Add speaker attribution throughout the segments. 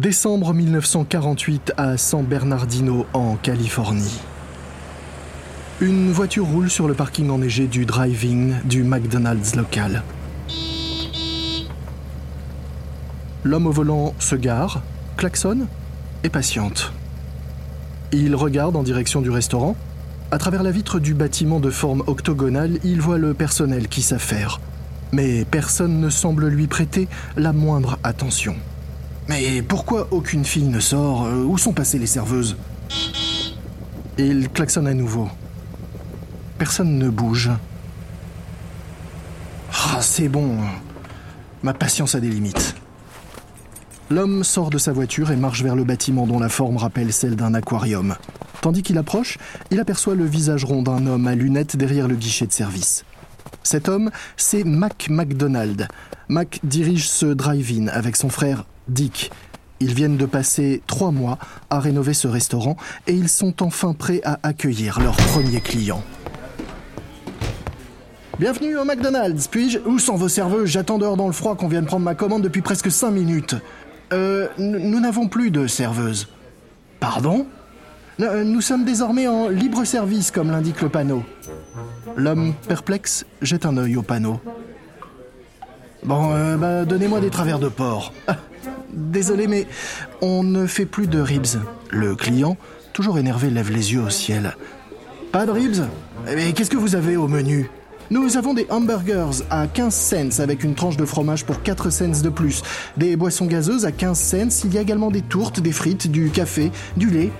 Speaker 1: Décembre 1948 à San Bernardino, en Californie. Une voiture roule sur le parking enneigé du driving du McDonald's local. L'homme au volant se gare, klaxonne et patiente. Il regarde en direction du restaurant. À travers la vitre du bâtiment de forme octogonale, il voit le personnel qui s'affaire. Mais personne ne semble lui prêter la moindre attention. Mais pourquoi aucune fille ne sort? Euh, Où sont passées les serveuses? Il klaxonne à nouveau. Personne ne bouge. Ah, c'est bon. Ma patience a des limites. L'homme sort de sa voiture et marche vers le bâtiment dont la forme rappelle celle d'un aquarium. Tandis qu'il approche, il aperçoit le visage rond d'un homme à lunettes derrière le guichet de service. Cet homme, c'est Mac McDonald. Mac dirige ce drive-in avec son frère Dick. Ils viennent de passer trois mois à rénover ce restaurant et ils sont enfin prêts à accueillir leur premier client. Bienvenue au McDonald's, puis-je Où sont vos serveuses J'attends dehors dans le froid qu'on vienne prendre ma commande depuis presque cinq minutes. Euh, nous n'avons plus de serveuse. Pardon? Euh, Nous sommes désormais en libre service, comme l'indique le panneau. L'homme perplexe jette un œil au panneau. Bon, euh, bah, donnez-moi des travers de porc. Désolé, mais on ne fait plus de ribs. Le client, toujours énervé, lève les yeux au ciel. Pas de ribs? Mais qu'est-ce que vous avez au menu? Nous avons des hamburgers à 15 cents avec une tranche de fromage pour 4 cents de plus, des boissons gazeuses à 15 cents, il y a également des tourtes, des frites, du café, du lait.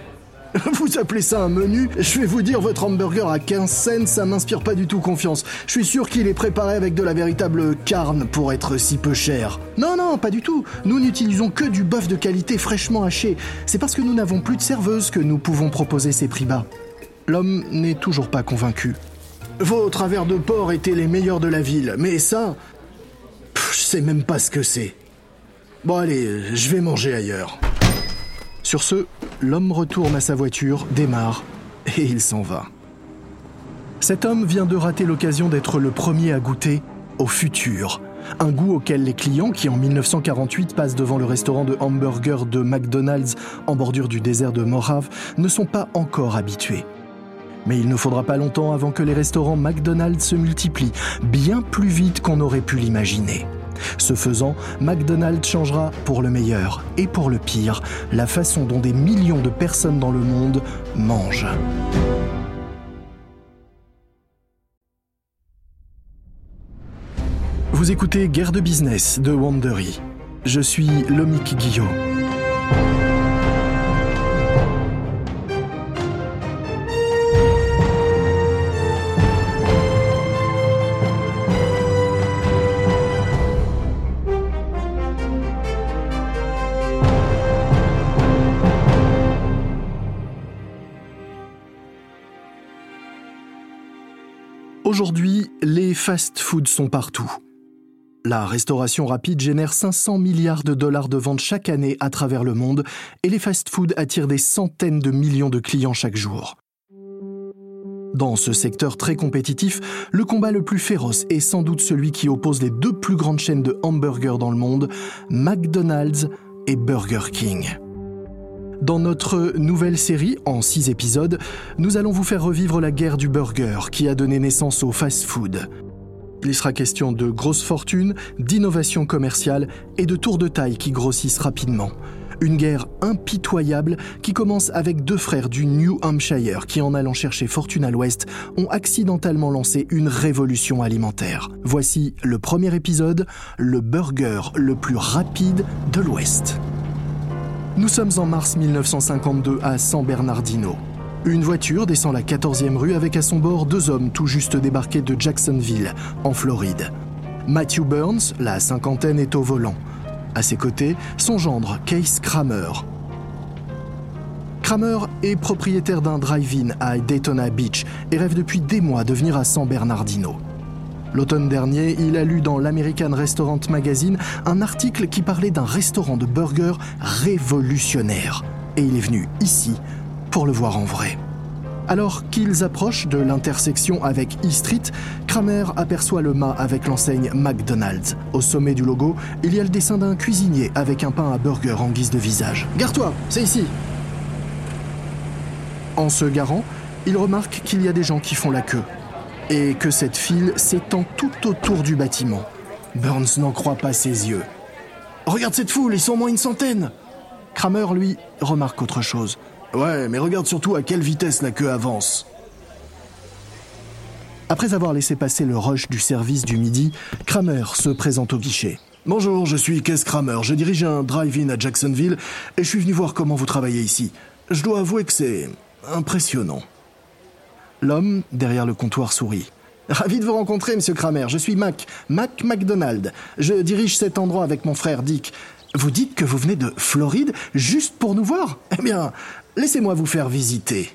Speaker 1: Vous appelez ça un menu? Je vais vous dire, votre hamburger à 15 cents, ça m'inspire pas du tout confiance. Je suis sûr qu'il est préparé avec de la véritable carne pour être si peu cher. Non, non, pas du tout. Nous n'utilisons que du bœuf de qualité fraîchement haché. C'est parce que nous n'avons plus de serveuse que nous pouvons proposer ces prix bas. L'homme n'est toujours pas convaincu. Vos travers de porc étaient les meilleurs de la ville, mais ça. je sais même pas ce que c'est. Bon, allez, je vais manger ailleurs. Sur ce, l'homme retourne à sa voiture, démarre, et il s'en va. Cet homme vient de rater l'occasion d'être le premier à goûter au futur. Un goût auquel les clients qui en 1948 passent devant le restaurant de hamburger de McDonald's en bordure du désert de Morave ne sont pas encore habitués. Mais il ne faudra pas longtemps avant que les restaurants McDonald's se multiplient, bien plus vite qu'on aurait pu l'imaginer. Ce faisant, McDonald's changera pour le meilleur et pour le pire la façon dont des millions de personnes dans le monde mangent. Vous écoutez Guerre de business de Wandery. Je suis Lomik Guillot. Fast-foods sont partout. La restauration rapide génère 500 milliards de dollars de ventes chaque année à travers le monde et les fast-foods attirent des centaines de millions de clients chaque jour. Dans ce secteur très compétitif, le combat le plus féroce est sans doute celui qui oppose les deux plus grandes chaînes de hamburgers dans le monde, McDonald's et Burger King. Dans notre nouvelle série, en six épisodes, nous allons vous faire revivre la guerre du burger qui a donné naissance au fast-food. Il sera question de grosses fortunes, d'innovation commerciale et de tours de taille qui grossissent rapidement. Une guerre impitoyable qui commence avec deux frères du New Hampshire qui, en allant chercher fortune à l'ouest, ont accidentellement lancé une révolution alimentaire. Voici le premier épisode, le burger le plus rapide de l'ouest. Nous sommes en mars 1952 à San Bernardino. Une voiture descend la 14e rue avec à son bord deux hommes tout juste débarqués de Jacksonville, en Floride. Matthew Burns, la cinquantaine, est au volant. À ses côtés, son gendre, Case Kramer. Kramer est propriétaire d'un drive-in à Daytona Beach et rêve depuis des mois de venir à San Bernardino. L'automne dernier, il a lu dans l'American Restaurant Magazine un article qui parlait d'un restaurant de burgers révolutionnaire. Et il est venu ici pour le voir en vrai. Alors qu'ils approchent de l'intersection avec E Street, Kramer aperçoit le mât avec l'enseigne McDonald's. Au sommet du logo, il y a le dessin d'un cuisinier avec un pain à burger en guise de visage. Gare-toi, c'est ici. En se garant, il remarque qu'il y a des gens qui font la queue et que cette file s'étend tout autour du bâtiment. Burns n'en croit pas ses yeux. Regarde cette foule, ils sont au moins une centaine. Kramer, lui, remarque autre chose. Ouais, mais regarde surtout à quelle vitesse la queue avance. Après avoir laissé passer le rush du service du midi, Kramer se présente au guichet. Bonjour, je suis Kes Kramer. Je dirige un drive-in à Jacksonville et je suis venu voir comment vous travaillez ici. Je dois avouer que c'est impressionnant. L'homme, derrière le comptoir, sourit. Ravi de vous rencontrer, monsieur Kramer. Je suis Mac, Mac McDonald. Je dirige cet endroit avec mon frère Dick. Vous dites que vous venez de Floride juste pour nous voir Eh bien, laissez-moi vous faire visiter.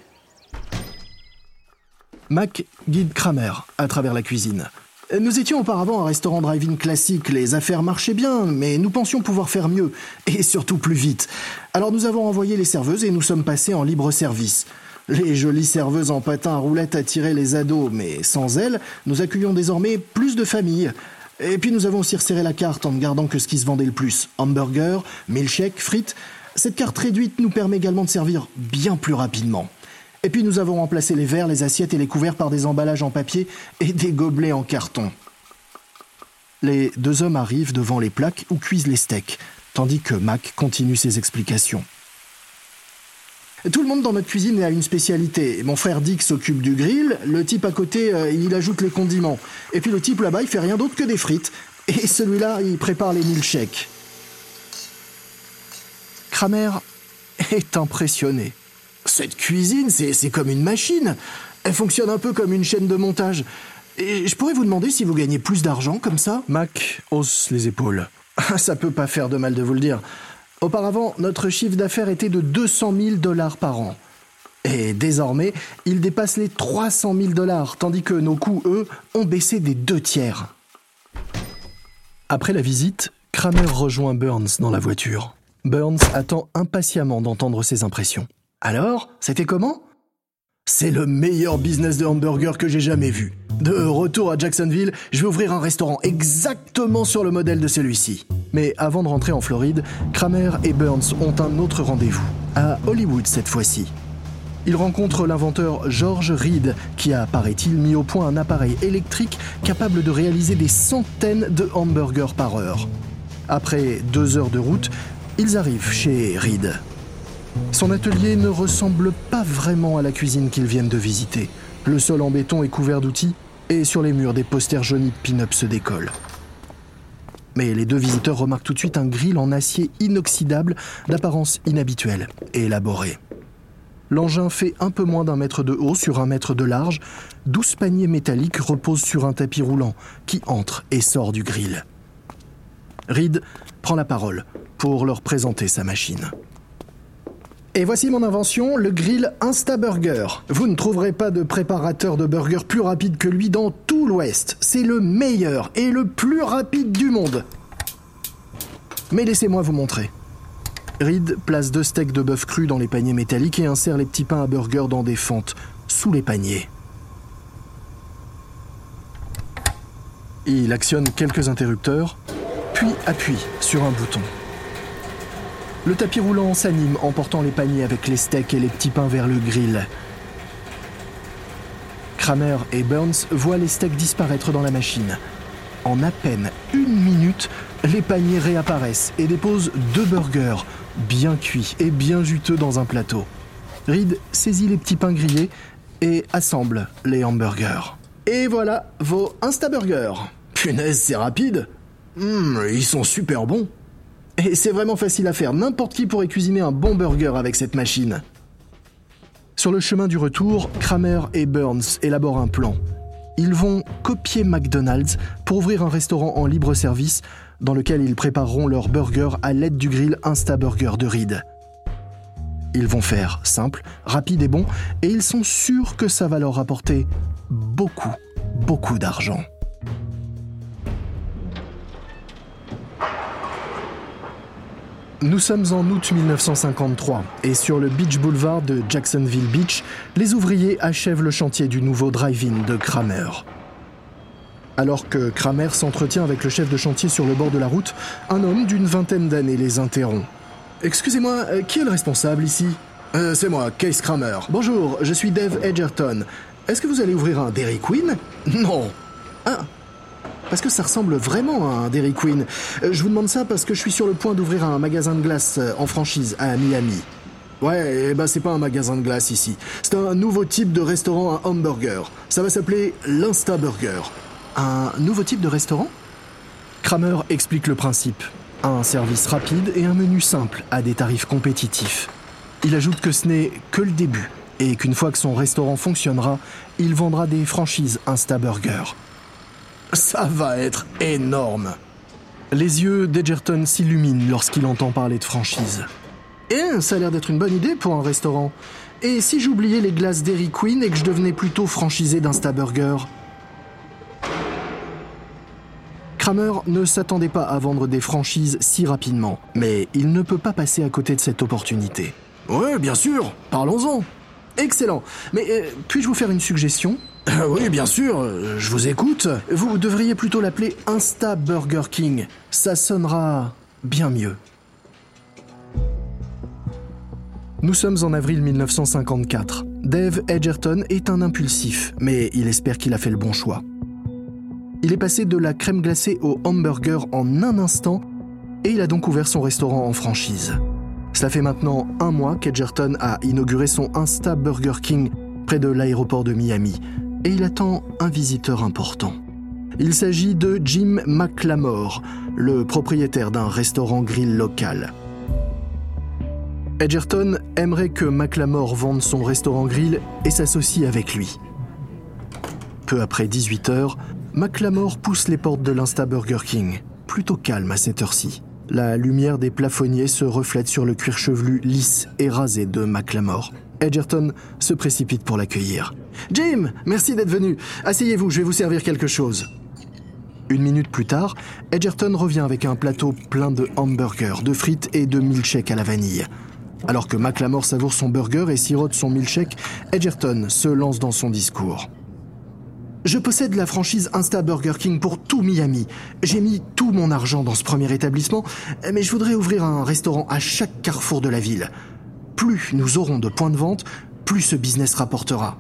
Speaker 1: Mac guide Kramer à travers la cuisine. Nous étions auparavant un restaurant drive-in classique, les affaires marchaient bien, mais nous pensions pouvoir faire mieux, et surtout plus vite. Alors nous avons envoyé les serveuses et nous sommes passés en libre service. Les jolies serveuses en patin à roulettes attiraient les ados, mais sans elles, nous accueillons désormais plus de familles. Et puis nous avons aussi resserré la carte en ne gardant que ce qui se vendait le plus. Hamburger, milkshake, frites. Cette carte réduite nous permet également de servir bien plus rapidement. Et puis nous avons remplacé les verres, les assiettes et les couverts par des emballages en papier et des gobelets en carton. Les deux hommes arrivent devant les plaques où cuisent les steaks, tandis que Mac continue ses explications. Tout le monde dans notre cuisine a une spécialité. Mon frère Dick s'occupe du grill, le type à côté, euh, il ajoute les condiments. Et puis le type là-bas, il fait rien d'autre que des frites. Et celui-là, il prépare les milkshakes. Kramer est impressionné. Cette cuisine, c'est comme une machine. Elle fonctionne un peu comme une chaîne de montage. Et je pourrais vous demander si vous gagnez plus d'argent comme ça? Mac hausse les épaules. ça peut pas faire de mal de vous le dire. Auparavant, notre chiffre d'affaires était de 200 000 dollars par an. Et désormais, il dépasse les 300 000 dollars, tandis que nos coûts, eux, ont baissé des deux tiers. Après la visite, Kramer rejoint Burns dans la voiture. Burns attend impatiemment d'entendre ses impressions. Alors, c'était comment? C'est le meilleur business de hamburger que j'ai jamais vu. De retour à Jacksonville, je vais ouvrir un restaurant exactement sur le modèle de celui-ci. Mais avant de rentrer en Floride, Kramer et Burns ont un autre rendez-vous, à Hollywood cette fois-ci. Ils rencontrent l'inventeur George Reed, qui a, paraît-il, mis au point un appareil électrique capable de réaliser des centaines de hamburgers par heure. Après deux heures de route, ils arrivent chez Reed. Son atelier ne ressemble pas vraiment à la cuisine qu'ils viennent de visiter. Le sol en béton est couvert d'outils et sur les murs des posters jaunis de pin-up se décollent. Mais les deux visiteurs remarquent tout de suite un grill en acier inoxydable d'apparence inhabituelle et élaborée. L'engin fait un peu moins d'un mètre de haut sur un mètre de large. Douze paniers métalliques reposent sur un tapis roulant qui entre et sort du grill. Reed prend la parole pour leur présenter sa machine. Et voici mon invention, le grill Instaburger. Vous ne trouverez pas de préparateur de burgers plus rapide que lui dans tout l'Ouest. C'est le meilleur et le plus rapide du monde. Mais laissez-moi vous montrer. Reed place deux steaks de bœuf cru dans les paniers métalliques et insère les petits pains à burger dans des fentes, sous les paniers. Il actionne quelques interrupteurs, puis appuie sur un bouton. Le tapis roulant s'anime en portant les paniers avec les steaks et les petits pains vers le grill. Kramer et Burns voient les steaks disparaître dans la machine. En à peine une minute, les paniers réapparaissent et déposent deux burgers, bien cuits et bien juteux dans un plateau. Reed saisit les petits pains grillés et assemble les hamburgers. Et voilà vos Instaburgers. Punaise, c'est rapide. Hum, ils sont super bons. Et c'est vraiment facile à faire, n'importe qui pourrait cuisiner un bon burger avec cette machine. Sur le chemin du retour, Kramer et Burns élaborent un plan. Ils vont copier McDonald's pour ouvrir un restaurant en libre service dans lequel ils prépareront leurs burgers à l'aide du grill Instaburger de Reed. Ils vont faire simple, rapide et bon, et ils sont sûrs que ça va leur apporter beaucoup, beaucoup d'argent. Nous sommes en août 1953 et sur le Beach Boulevard de Jacksonville Beach, les ouvriers achèvent le chantier du nouveau drive-in de Kramer. Alors que Kramer s'entretient avec le chef de chantier sur le bord de la route, un homme d'une vingtaine d'années les interrompt. Excusez-moi, euh, qui est le responsable ici?
Speaker 2: Euh, C'est moi, Case Kramer.
Speaker 1: Bonjour, je suis Dave Edgerton. Est-ce que vous allez ouvrir un Dairy Queen?
Speaker 2: Non.
Speaker 1: Ah parce que ça ressemble vraiment à un Dairy Queen? Euh, je vous demande ça parce que je suis sur le point d'ouvrir un magasin de glace en franchise à Miami. Ouais, et bah c'est pas un magasin de glace ici. C'est un nouveau type de restaurant à hamburger. Ça va s'appeler l'Insta Burger. Un nouveau type de restaurant? Kramer explique le principe. Un service rapide et un menu simple à des tarifs compétitifs. Il ajoute que ce n'est que le début et qu'une fois que son restaurant fonctionnera, il vendra des franchises Instaburger.
Speaker 2: Ça va être énorme.
Speaker 1: Les yeux d'Edgerton s'illuminent lorsqu'il entend parler de franchise. Eh, ça a l'air d'être une bonne idée pour un restaurant. Et si j'oubliais les glaces Dairy Queen et que je devenais plutôt franchisé d'Instaburger Kramer ne s'attendait pas à vendre des franchises si rapidement, mais il ne peut pas passer à côté de cette opportunité.
Speaker 2: Oui, bien sûr, parlons-en.
Speaker 1: Excellent. Mais euh, puis-je vous faire une suggestion?
Speaker 2: Oui, bien sûr, je vous écoute.
Speaker 1: Vous devriez plutôt l'appeler Insta Burger King. Ça sonnera bien mieux. Nous sommes en avril 1954. Dave Edgerton est un impulsif, mais il espère qu'il a fait le bon choix. Il est passé de la crème glacée au hamburger en un instant et il a donc ouvert son restaurant en franchise. Cela fait maintenant un mois qu'Edgerton a inauguré son Insta Burger King près de l'aéroport de Miami et il attend un visiteur important. Il s'agit de Jim McLamore, le propriétaire d'un restaurant grill local. Edgerton aimerait que McLamore vende son restaurant grill et s'associe avec lui. Peu après 18 heures, McLamore pousse les portes de l'Insta Burger King, plutôt calme à cette heure-ci. La lumière des plafonniers se reflète sur le cuir chevelu lisse et rasé de McLamore. Edgerton se précipite pour l'accueillir. Jim, merci d'être venu. Asseyez-vous, je vais vous servir quelque chose. Une minute plus tard, Edgerton revient avec un plateau plein de hamburgers, de frites et de milkshakes à la vanille. Alors que McLamore savoure son burger et sirote son milkshake, Edgerton se lance dans son discours. Je possède la franchise Insta Burger King pour tout Miami. J'ai mis tout mon argent dans ce premier établissement, mais je voudrais ouvrir un restaurant à chaque carrefour de la ville. Plus nous aurons de points de vente, plus ce business rapportera.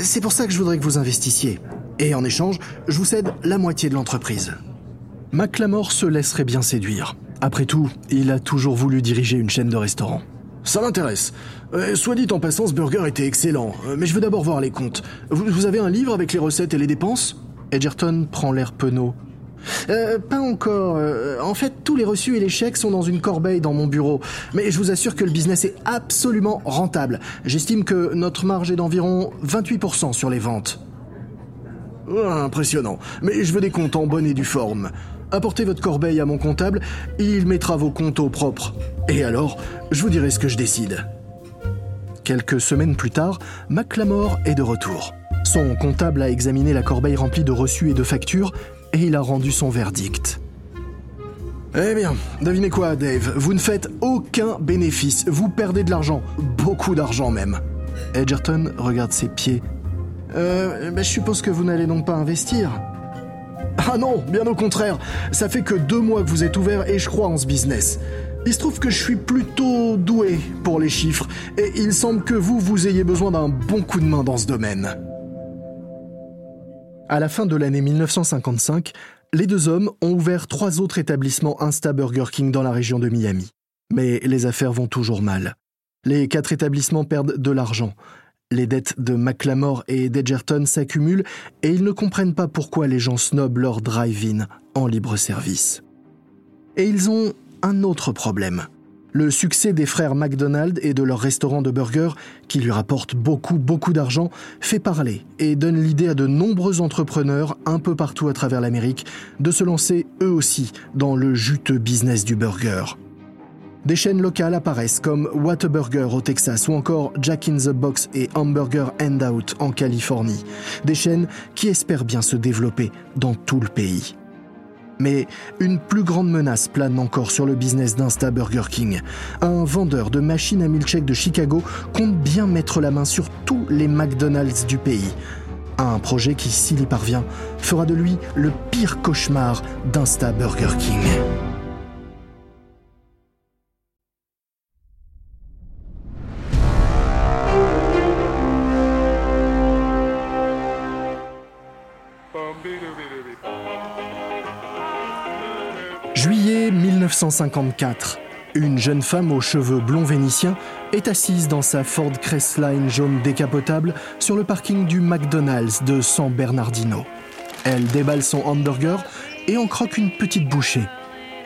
Speaker 1: C'est pour ça que je voudrais que vous investissiez. Et en échange, je vous cède la moitié de l'entreprise. McLamore se laisserait bien séduire. Après tout, il a toujours voulu diriger une chaîne de restaurants.
Speaker 2: Ça m'intéresse. Euh, soit dit en passant, ce burger était excellent, euh, mais je veux d'abord voir les comptes. Vous, avez un livre avec les recettes et les dépenses?
Speaker 1: Edgerton prend l'air penaud. Euh, pas encore. en fait, tous les reçus et les chèques sont dans une corbeille dans mon bureau. Mais je vous assure que le business est absolument rentable. J'estime que notre marge est d'environ 28% sur les ventes.
Speaker 2: impressionnant. Mais je veux des comptes en bonne et due forme. Apportez votre corbeille à mon comptable, il mettra vos comptes au propre. Et alors, je vous dirai ce que je décide.
Speaker 1: Quelques semaines plus tard, McLamore est de retour. Son comptable a examiné la corbeille remplie de reçus et de factures et il a rendu son verdict.
Speaker 2: Eh bien, devinez quoi, Dave? Vous ne faites aucun bénéfice. Vous perdez de l'argent. Beaucoup d'argent même.
Speaker 1: Edgerton regarde ses pieds.
Speaker 2: Euh, ben, je suppose que vous n'allez donc pas investir ah non, bien au contraire. Ça fait que deux mois que vous êtes ouvert et je crois en ce business. Il se trouve que je suis plutôt doué pour les chiffres et il semble que vous, vous ayez besoin d'un bon coup de main dans ce domaine.
Speaker 1: À la fin de l'année 1955, les deux hommes ont ouvert trois autres établissements Insta Burger King dans la région de Miami. Mais les affaires vont toujours mal. Les quatre établissements perdent de l'argent. Les dettes de McLamore et d'Edgerton s'accumulent et ils ne comprennent pas pourquoi les gens snobent leur drive-in en libre service. Et ils ont un autre problème. Le succès des frères McDonald et de leur restaurant de burgers, qui lui rapporte beaucoup, beaucoup d'argent, fait parler et donne l'idée à de nombreux entrepreneurs un peu partout à travers l'Amérique de se lancer eux aussi dans le juteux business du burger. Des chaînes locales apparaissent comme Whataburger au Texas ou encore Jack in the Box et Hamburger Handout en Californie. Des chaînes qui espèrent bien se développer dans tout le pays.
Speaker 2: Mais une plus grande menace plane encore sur le business d'Insta Burger King. Un vendeur de machines à milkshake de Chicago compte bien mettre la main sur tous les McDonald's du pays. Un projet qui, s'il y parvient, fera de lui le pire cauchemar d'Insta Burger King. 1954. Une jeune femme aux cheveux blonds vénitiens est assise dans sa Ford Crestline jaune décapotable sur le parking du McDonald's de San Bernardino. Elle déballe son hamburger et en croque une petite bouchée.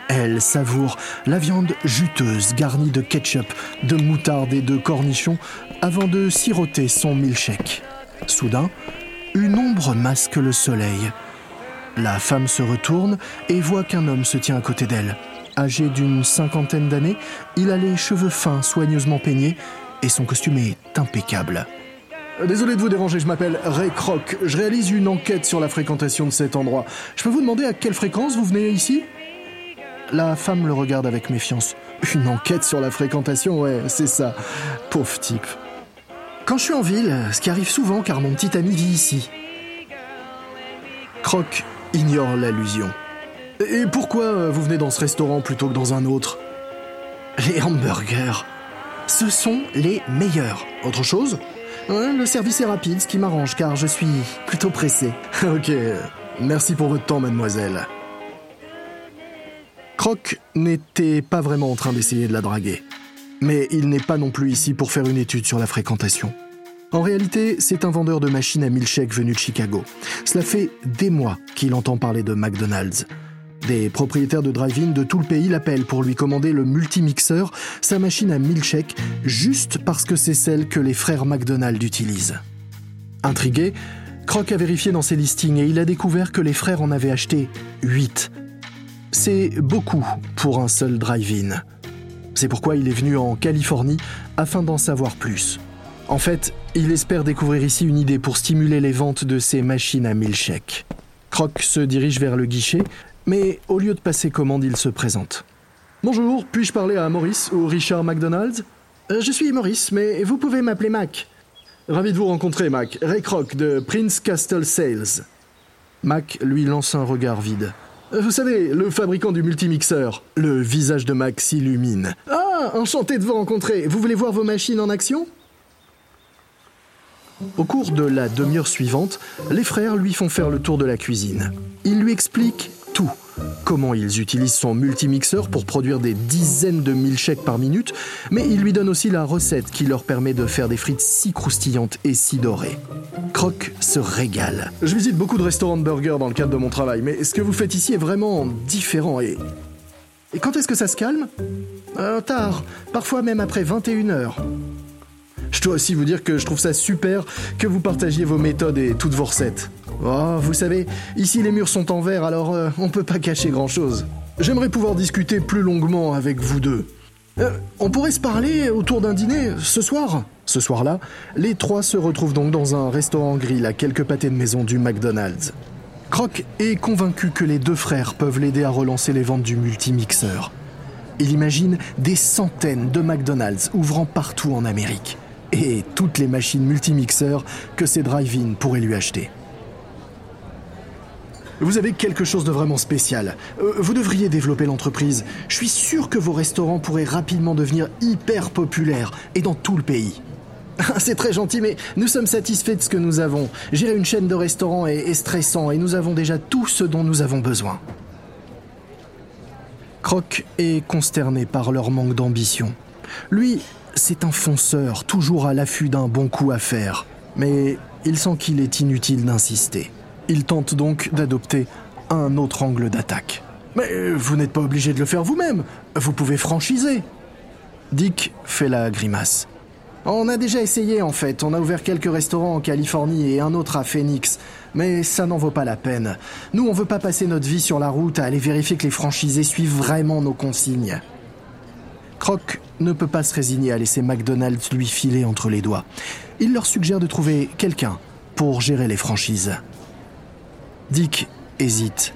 Speaker 2: Elle savoure la viande juteuse garnie de ketchup, de moutarde et de cornichons avant de siroter son milkshake. Soudain, une ombre masque le soleil. La femme se retourne et voit qu'un homme se tient à côté d'elle. Âgé d'une cinquantaine d'années, il a les cheveux fins, soigneusement peignés, et son costume est impeccable. Désolé de vous déranger, je m'appelle Ray Kroc. Je réalise une enquête sur la fréquentation de cet endroit. Je peux vous demander à quelle fréquence vous venez ici? La femme le regarde avec méfiance. Une enquête sur la fréquentation, ouais, c'est ça. Pauvre type. Quand je suis en ville, ce qui arrive souvent car mon petit ami vit ici. Croc ignore l'allusion. Et pourquoi euh, vous venez dans ce restaurant plutôt que dans un autre Les hamburgers. Ce sont les meilleurs. Autre chose Le service est rapide, ce qui m'arrange car je suis plutôt pressé. ok, merci pour votre temps, mademoiselle. Croc n'était pas vraiment en train d'essayer de la draguer. Mais il n'est pas non plus ici pour faire une étude sur la fréquentation. En réalité, c'est un vendeur de machines à milkshake venu de Chicago. Cela fait des mois qu'il entend parler de McDonald's. Des propriétaires de drive-in de tout le pays l'appellent pour lui commander le multimixeur, sa machine à milkshake, juste parce que c'est celle que les frères McDonald utilisent. Intrigué, Croc a vérifié dans ses listings et il a découvert que les frères en avaient acheté 8. C'est beaucoup pour un seul drive-in. C'est pourquoi il est venu en Californie afin d'en savoir plus. En fait, il espère découvrir ici une idée pour stimuler les ventes de ses machines à milkshake. Croc se dirige vers le guichet, mais au lieu de passer commande, il se présente. Bonjour, puis-je parler à Maurice ou Richard McDonald euh, Je suis Maurice, mais vous pouvez m'appeler Mac. Ravi de vous rencontrer, Mac. Ray Croc de Prince Castle Sales. Mac lui lance un regard vide. Euh, vous savez, le fabricant du multimixeur. Le visage de Mac s'illumine. Ah, enchanté de vous rencontrer. Vous voulez voir vos machines en action? Au cours de la demi-heure suivante, les frères lui font faire le tour de la cuisine. Ils lui expliquent Comment ils utilisent son multimixeur pour produire des dizaines de milkshakes par minute, mais ils lui donnent aussi la recette qui leur permet de faire des frites si croustillantes et si dorées. Croc se régale. Je visite beaucoup de restaurants de burgers dans le cadre de mon travail, mais ce que vous faites ici est vraiment différent et... Quand est-ce que ça se calme? Euh, Tard, parfois même après 21 heures. Je dois aussi vous dire que je trouve ça super que vous partagiez vos méthodes et toutes vos recettes. Oh, vous savez, ici les murs sont en verre, alors euh, on peut pas cacher grand-chose. J'aimerais pouvoir discuter plus longuement avec vous deux. Euh, on pourrait se parler autour d'un dîner ce soir? Ce soir-là, les trois se retrouvent donc dans un restaurant grill à quelques pâtés de maison du McDonald's. Croc est convaincu que les deux frères peuvent l'aider à relancer les ventes du multimixeur. Il imagine des centaines de McDonald's ouvrant partout en Amérique et toutes les machines multimixeurs que ces drive-in pourraient lui acheter. Vous avez quelque chose de vraiment spécial. Euh, vous devriez développer l'entreprise. Je suis sûr que vos restaurants pourraient rapidement devenir hyper populaires et dans tout le pays. C'est très gentil, mais nous sommes satisfaits de ce que nous avons. Gérer une chaîne de restaurants est, est stressant et nous avons déjà tout ce dont nous avons besoin. Croc est consterné par leur manque d'ambition. Lui, c'est un fonceur, toujours à l'affût d'un bon coup à faire. Mais il sent qu'il est inutile d'insister. Il tente donc d'adopter un autre angle d'attaque. Mais vous n'êtes pas obligé de le faire vous-même. Vous pouvez franchiser. Dick fait la grimace. On a déjà essayé en fait. On a ouvert quelques restaurants en Californie et un autre à Phoenix. Mais ça n'en vaut pas la peine. Nous, on veut pas passer notre vie sur la route à aller vérifier que les franchisés suivent vraiment nos consignes. Croc ne peut pas se résigner à laisser McDonald's lui filer entre les doigts. Il leur suggère de trouver quelqu'un pour gérer les franchises. Dick hésite.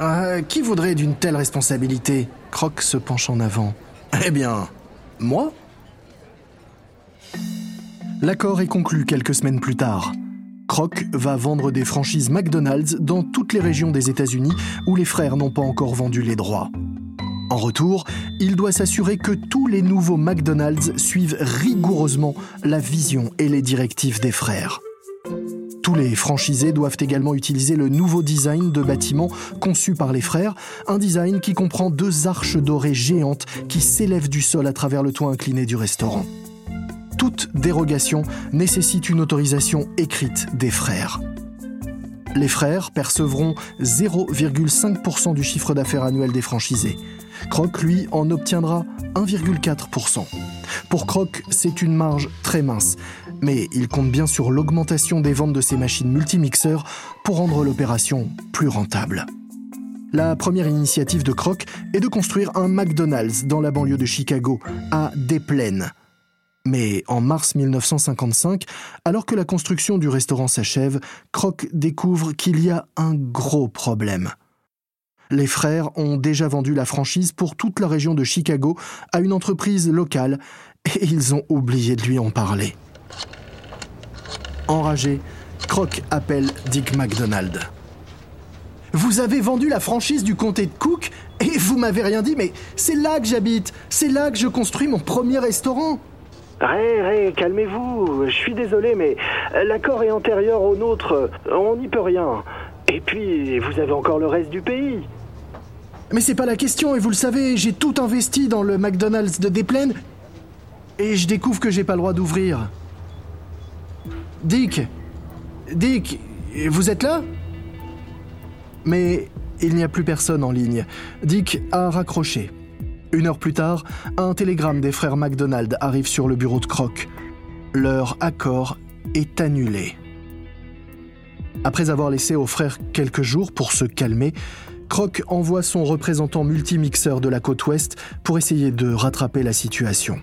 Speaker 1: Euh, qui voudrait d'une telle responsabilité
Speaker 2: Croc se penche en avant.
Speaker 1: Eh bien, moi
Speaker 2: L'accord est conclu quelques semaines plus tard. Croc va vendre des franchises McDonald's dans toutes les régions des États-Unis où les frères n'ont pas encore vendu les droits. En retour, il doit s'assurer que tous les nouveaux McDonald's suivent rigoureusement la vision et les directives des frères. Les franchisés doivent également utiliser le nouveau design de bâtiment conçu par les frères, un design qui comprend deux arches dorées géantes qui s'élèvent du sol à travers le toit incliné du restaurant. Toute dérogation nécessite une autorisation écrite des frères. Les frères percevront 0,5% du chiffre d'affaires annuel des franchisés. Croc, lui, en obtiendra 1,4%. Pour Croc, c'est une marge très mince, mais il compte bien sur l'augmentation des ventes de ses machines multimixeurs pour rendre l'opération plus rentable. La première initiative de Croc est de construire un McDonald's dans la banlieue de Chicago, à Des Plaines. Mais en mars 1955, alors que la construction du restaurant s'achève, Croc découvre qu'il y a un gros problème. Les frères ont déjà vendu la franchise pour toute la région de Chicago à une entreprise locale et ils ont oublié de lui en parler. Enragé, Croc appelle Dick McDonald.
Speaker 1: Vous avez vendu la franchise du comté de Cook et vous m'avez rien dit, mais c'est là que j'habite, c'est là que je construis mon premier restaurant.
Speaker 3: Ré, Ré, calmez-vous. Je suis désolé, mais l'accord est antérieur au nôtre. On n'y peut rien. Et puis, vous avez encore le reste du pays.
Speaker 1: Mais c'est pas la question, et vous le savez, j'ai tout investi dans le McDonald's de Desplaines, et je découvre que j'ai pas le droit d'ouvrir. Dick Dick, vous êtes là? Mais il n'y a plus personne en ligne. Dick a raccroché. Une heure plus tard, un télégramme des frères McDonald arrive sur le bureau de Croc. Leur accord est annulé. Après avoir laissé aux frères quelques jours pour se calmer, Croc envoie son représentant multimixeur de la côte ouest pour essayer de rattraper la situation.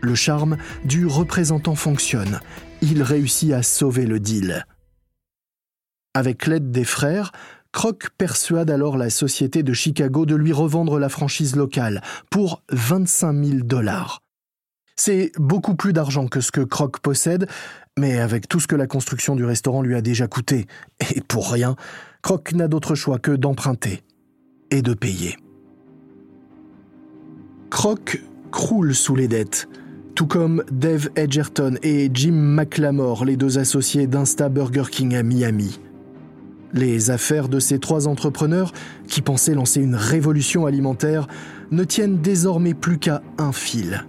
Speaker 1: Le charme du représentant fonctionne. Il réussit à sauver le deal. Avec l'aide des frères, Croc persuade alors la société de Chicago de lui revendre la franchise locale pour 25 000 dollars. C'est beaucoup plus d'argent que ce que Croc possède, mais avec tout ce que la construction du restaurant lui a déjà coûté, et pour rien, Croc n'a d'autre choix que d'emprunter et de payer. Croc croule sous les dettes, tout comme Dave Edgerton et Jim McLamore, les deux associés d'Insta Burger King à Miami. Les affaires de ces trois entrepreneurs, qui pensaient lancer une révolution alimentaire, ne tiennent désormais plus qu'à un fil.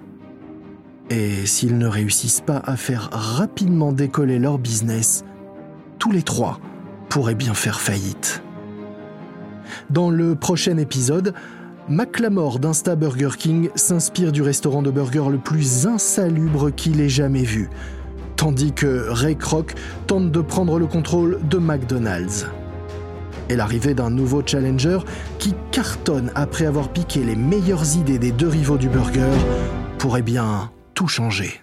Speaker 1: Et s'ils ne réussissent pas à faire rapidement décoller leur business, tous les trois pourraient bien faire faillite. Dans le prochain épisode, McLamore d'Insta Burger King s'inspire du restaurant de burger le plus insalubre qu'il ait jamais vu, tandis que Ray Kroc tente de prendre le contrôle de McDonald's. Et l'arrivée d'un nouveau challenger qui cartonne après avoir piqué les meilleures idées des deux rivaux du burger pourrait bien tout changer.